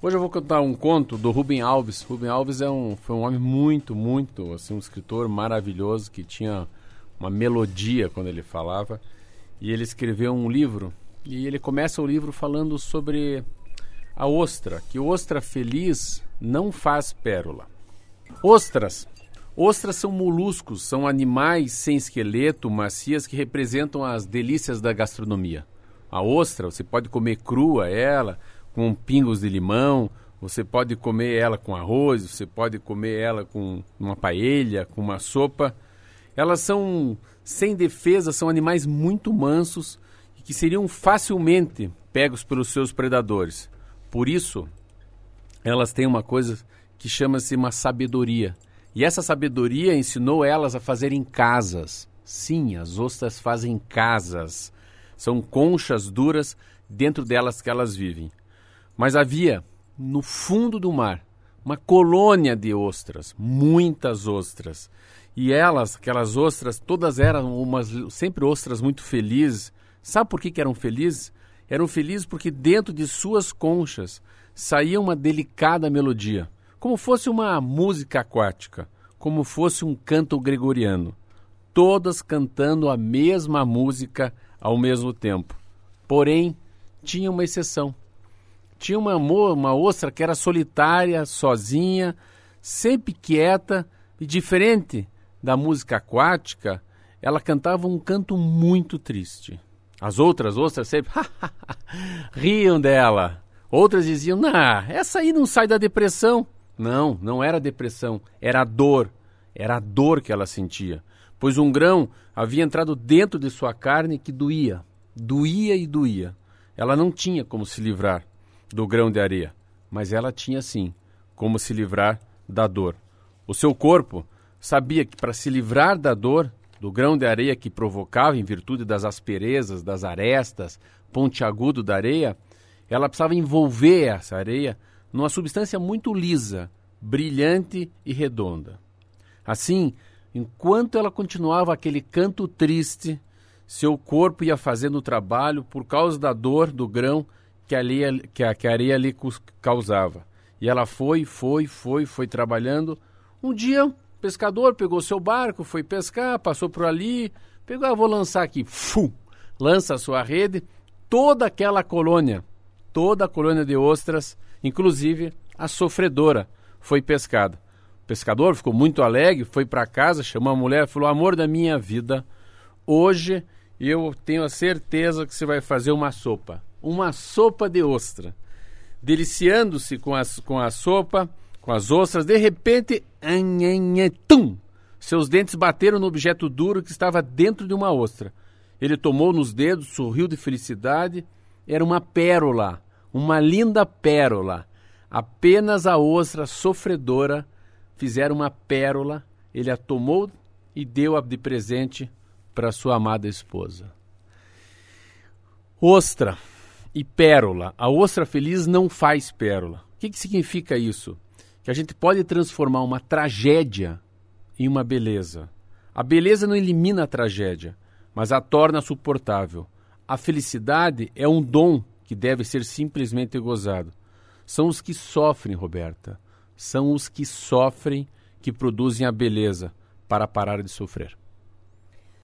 Hoje eu vou contar um conto do Rubem Alves. Rubem Alves é um, foi um homem muito, muito, assim, um escritor maravilhoso que tinha uma melodia quando ele falava. E ele escreveu um livro e ele começa o livro falando sobre a ostra, que ostra feliz não faz pérola. Ostras. Ostras são moluscos, são animais sem esqueleto, macias que representam as delícias da gastronomia. A ostra, você pode comer crua ela, com pingos de limão, você pode comer ela com arroz, você pode comer ela com uma paella, com uma sopa. Elas são sem defesa, são animais muito mansos e que seriam facilmente pegos pelos seus predadores. Por isso, elas têm uma coisa que chama-se uma sabedoria. E essa sabedoria ensinou elas a fazerem casas. Sim, as ostras fazem casas. São conchas duras dentro delas que elas vivem. Mas havia no fundo do mar uma colônia de ostras, muitas ostras. E elas, aquelas ostras, todas eram umas sempre ostras muito felizes. Sabe por que, que eram felizes? Eram felizes porque dentro de suas conchas saía uma delicada melodia, como fosse uma música aquática, como fosse um canto gregoriano, todas cantando a mesma música ao mesmo tempo. Porém, tinha uma exceção tinha uma, uma ostra que era solitária, sozinha, sempre quieta e diferente da música aquática, ela cantava um canto muito triste. As outras ostras sempre riam dela. Outras diziam: "Nah, essa aí não sai da depressão". Não, não era depressão, era dor. Era a dor que ela sentia, pois um grão havia entrado dentro de sua carne que doía, doía e doía. Ela não tinha como se livrar do grão de areia, mas ela tinha sim como se livrar da dor. O seu corpo sabia que para se livrar da dor, do grão de areia que provocava em virtude das asperezas, das arestas, pontiagudo da areia, ela precisava envolver essa areia numa substância muito lisa, brilhante e redonda. Assim, enquanto ela continuava aquele canto triste, seu corpo ia fazendo o trabalho por causa da dor do grão que, ali, que, a, que a areia ali causava. E ela foi, foi, foi, foi trabalhando. Um dia, o pescador pegou seu barco, foi pescar, passou por ali, pegou, ah, vou lançar aqui, fu, lança a sua rede, toda aquela colônia, toda a colônia de ostras, inclusive a sofredora, foi pescada. O pescador ficou muito alegre, foi para casa, chamou a mulher falou: Amor da minha vida, hoje eu tenho a certeza que você vai fazer uma sopa uma sopa de ostra. Deliciando-se com, com a sopa, com as ostras, de repente, tum, seus dentes bateram no objeto duro que estava dentro de uma ostra. Ele tomou nos dedos, sorriu de felicidade. Era uma pérola, uma linda pérola. Apenas a ostra sofredora fizeram uma pérola. Ele a tomou e deu-a de presente para sua amada esposa. Ostra e pérola. A ostra feliz não faz pérola. O que, que significa isso? Que a gente pode transformar uma tragédia em uma beleza. A beleza não elimina a tragédia, mas a torna suportável. A felicidade é um dom que deve ser simplesmente gozado. São os que sofrem, Roberta. São os que sofrem que produzem a beleza para parar de sofrer.